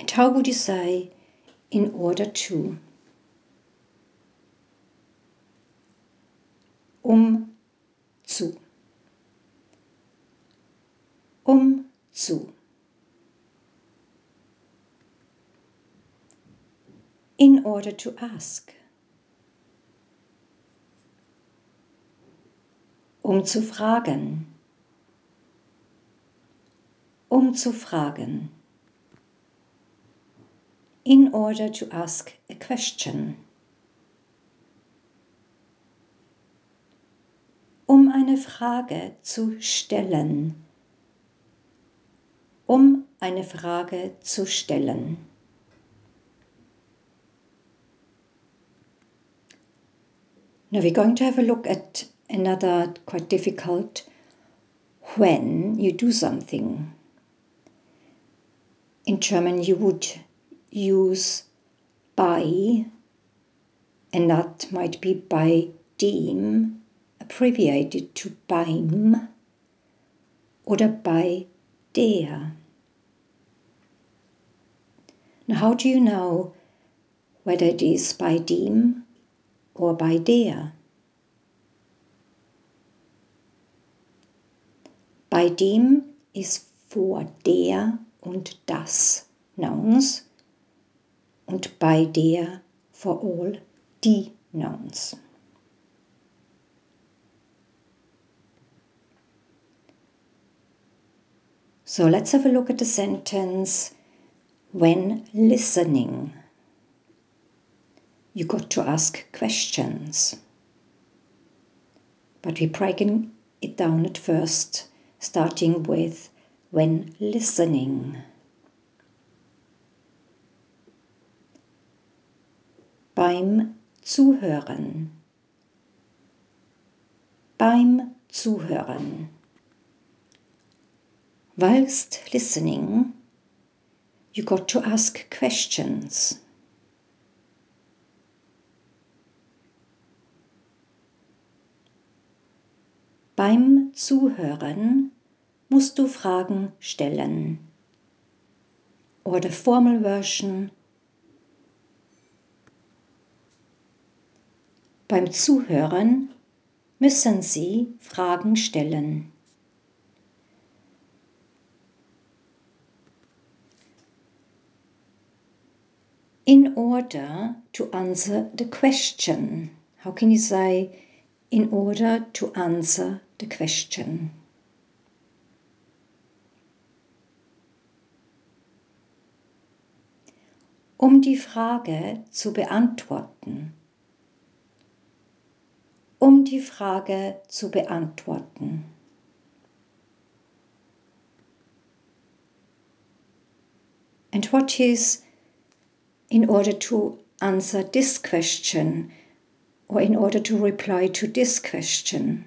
And how would you say in order to? Um zu. Um zu. In order to ask. Um zu fragen. Um zu fragen. In order to ask a question. um eine Frage zu stellen. Um eine Frage zu stellen. Now we're going to have a look at another quite difficult when you do something. In German, you would use by, and that might be by dem abbreviated to beim oder by der. Now, how do you know whether it is by dem or by der? Bei dem ist vor der und das Nouns und bei der for all die Nouns. So let's have a look at the sentence when listening. You got to ask questions. But we're breaking it down at first, starting with when listening. Beim Zuhören. Beim Zuhören. Whilst listening, you got to ask questions. Beim Zuhören musst du Fragen stellen. Or the formal version. Beim Zuhören müssen Sie Fragen stellen. in order to answer the question. How can you say in order to answer the question? Um die Frage zu beantworten. Um die Frage zu beantworten. And what is in order to answer this question or in order to reply to this question.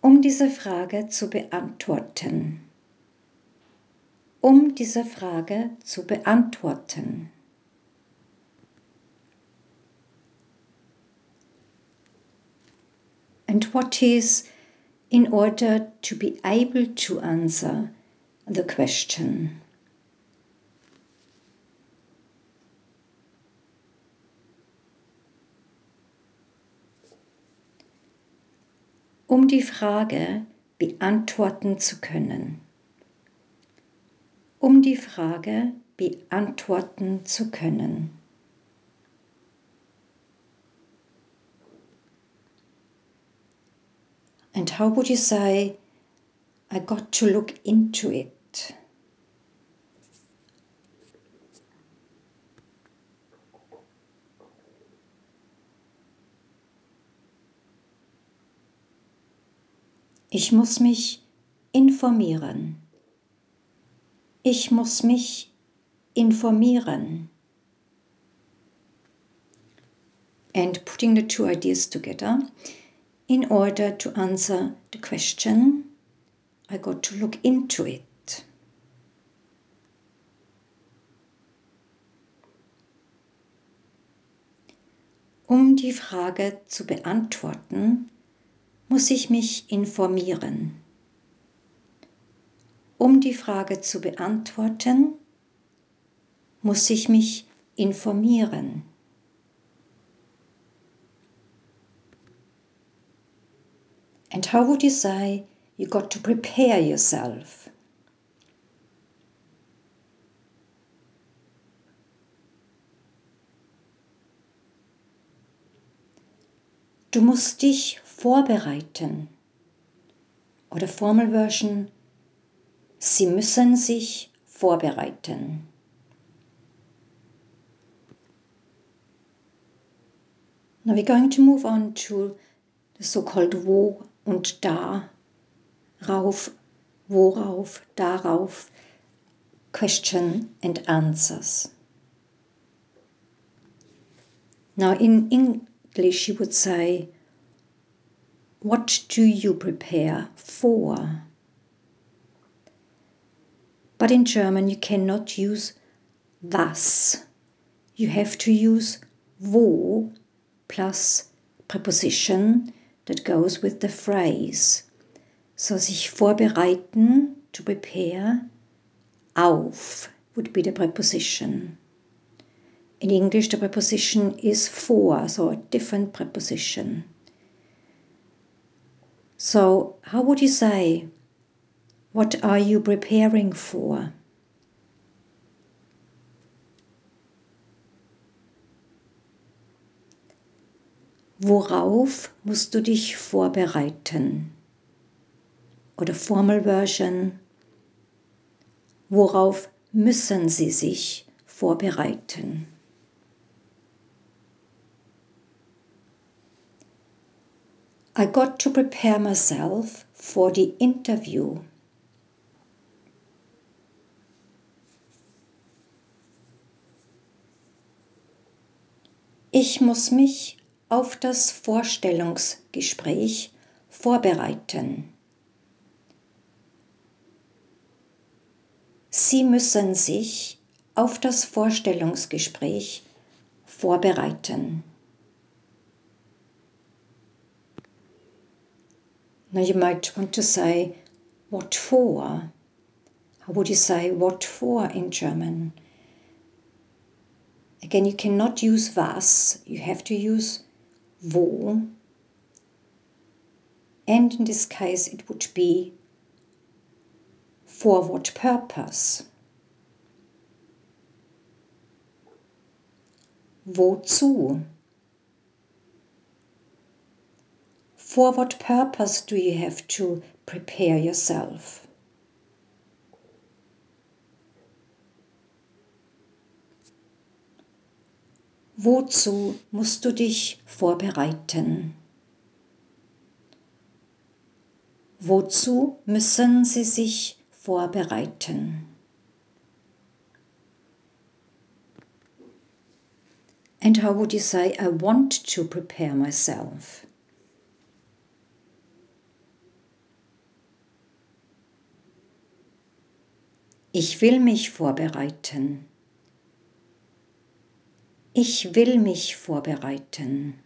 Um diese Frage zu beantworten. Um diese Frage zu beantworten. And what is in order to be able to answer the question. Um die Frage beantworten zu können. Um die Frage beantworten zu können. And how would you say, I got to look into it? Ich muss mich informieren. Ich muss mich informieren. And putting the two ideas together, in order to answer the question, I got to look into it. Um die Frage zu beantworten, muss ich mich informieren. Um die Frage zu beantworten, muss ich mich informieren. And how would you say you got to prepare yourself? Du musst dich vorbereiten. Oder Formal Version, Sie müssen sich vorbereiten. Now we're going to move on to the so-called wo und da, rauf, worauf, darauf, question and answers. Now in English you would say, what do you prepare for? But in German you cannot use was. You have to use wo plus preposition that goes with the phrase. So sich vorbereiten, to prepare, auf would be the preposition. In English, the preposition is for, so a different preposition. So, how would you say, what are you preparing for? Worauf musst du dich vorbereiten? Oder Formal Version. Worauf müssen sie sich vorbereiten? I got to prepare myself for the interview. Ich muss mich auf das Vorstellungsgespräch vorbereiten. Sie müssen sich auf das Vorstellungsgespräch vorbereiten. Now you might want to say, what for? How would you say what for in German? Again, you cannot use was, you have to use wo. And in this case, it would be for what purpose? Wozu? For what purpose do you have to prepare yourself? Wozu musst du dich vorbereiten? Wozu müssen sie sich vorbereiten? And how would you say, I want to prepare myself? Ich will mich vorbereiten. Ich will mich vorbereiten.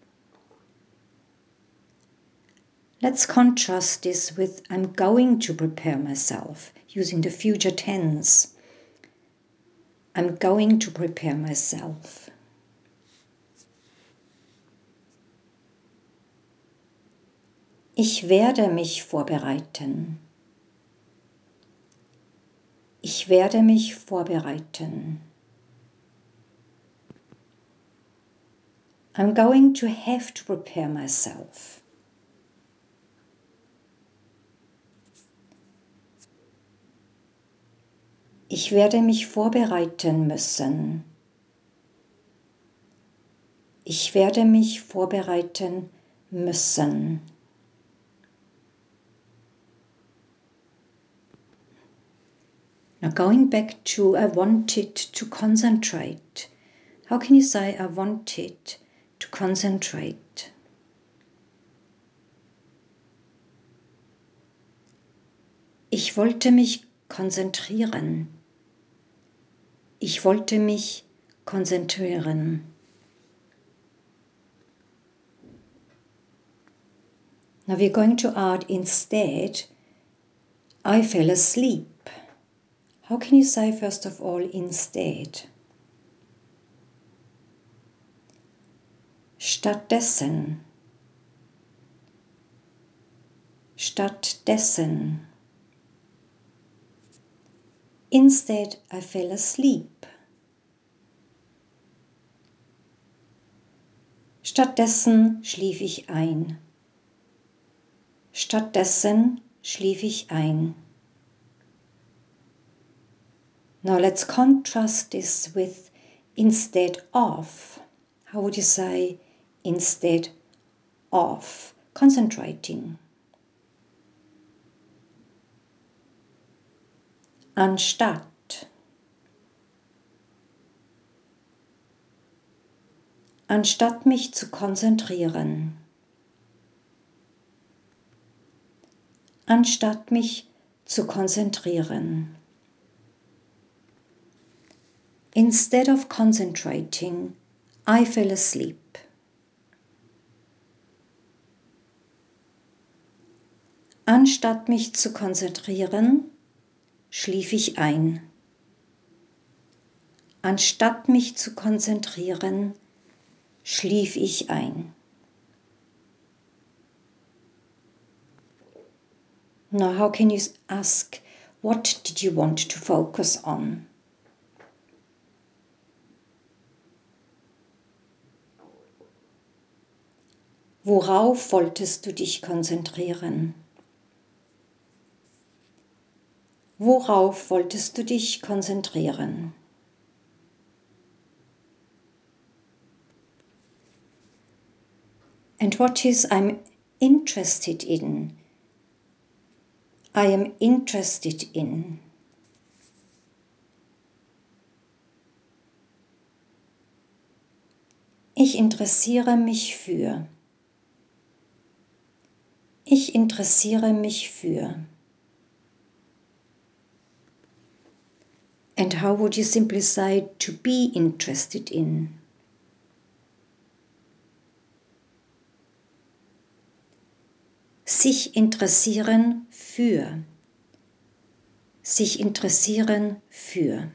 Let's contrast this with I'm going to prepare myself using the future tense. I'm going to prepare myself. Ich werde mich vorbereiten. Ich werde mich vorbereiten. I'm going to have to prepare myself. Ich werde mich vorbereiten müssen. Ich werde mich vorbereiten müssen. Now, going back to I wanted to concentrate. How can you say I wanted to concentrate? Ich wollte mich konzentrieren. Ich wollte mich konzentrieren. Now we're going to add instead, I fell asleep. How can you say first of all instead? Stattdessen. Stattdessen. Instead, I fell asleep. Stattdessen schlief ich ein. Stattdessen schlief ich ein. Now let's contrast this with instead of. How would you say instead of? Concentrating. Anstatt. Anstatt mich zu konzentrieren. Anstatt mich zu konzentrieren. Instead of concentrating, I fell asleep. Anstatt mich zu konzentrieren, schlief ich ein. Anstatt mich zu konzentrieren, schlief ich ein. Now, how can you ask, what did you want to focus on? Worauf wolltest du dich konzentrieren? Worauf wolltest du dich konzentrieren? And what is I'm interested in? I am interested in. Ich interessiere mich für. Ich interessiere mich für. How would you simply say to be interested in? Sich interessieren für. Sich interessieren für.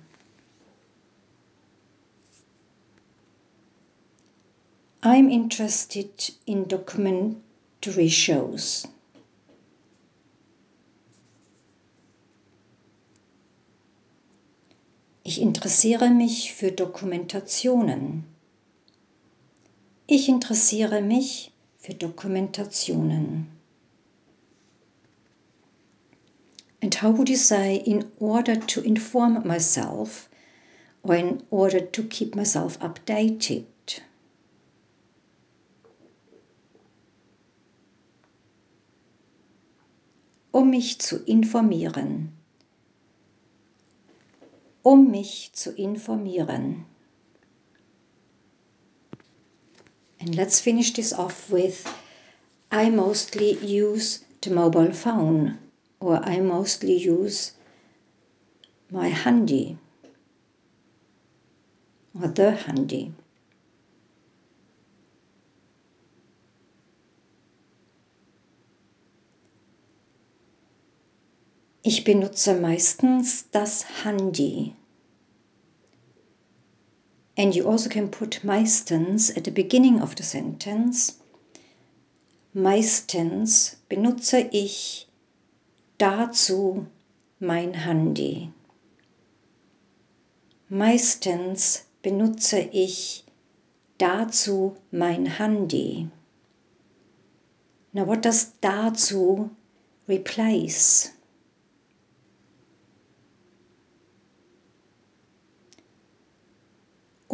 I'm interested in documentary shows. Ich interessiere mich für Dokumentationen. Ich interessiere mich für Dokumentationen. And how would you say in order to inform myself or in order to keep myself updated? um mich zu informieren. Um mich zu informieren. And let's finish this off with I mostly use the mobile phone or I mostly use my handy or the handy. Ich benutze meistens das Handy. And you also can put meistens at the beginning of the sentence. Meistens benutze ich dazu mein Handy. Meistens benutze ich dazu mein Handy. Now what does dazu replace?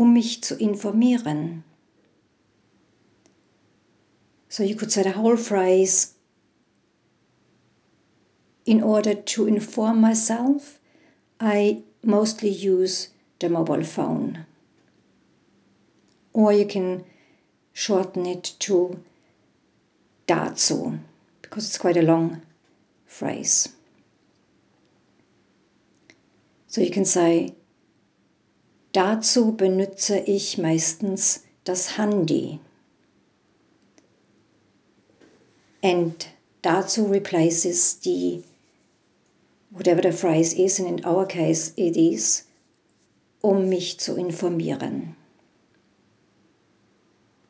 Um mich zu informieren. So you could say the whole phrase in order to inform myself, I mostly use the mobile phone. Or you can shorten it to dazu, because it's quite a long phrase. So you can say, Dazu benutze ich meistens das Handy. and dazu replaces the whatever the phrase is, and in our case it is, um mich zu informieren.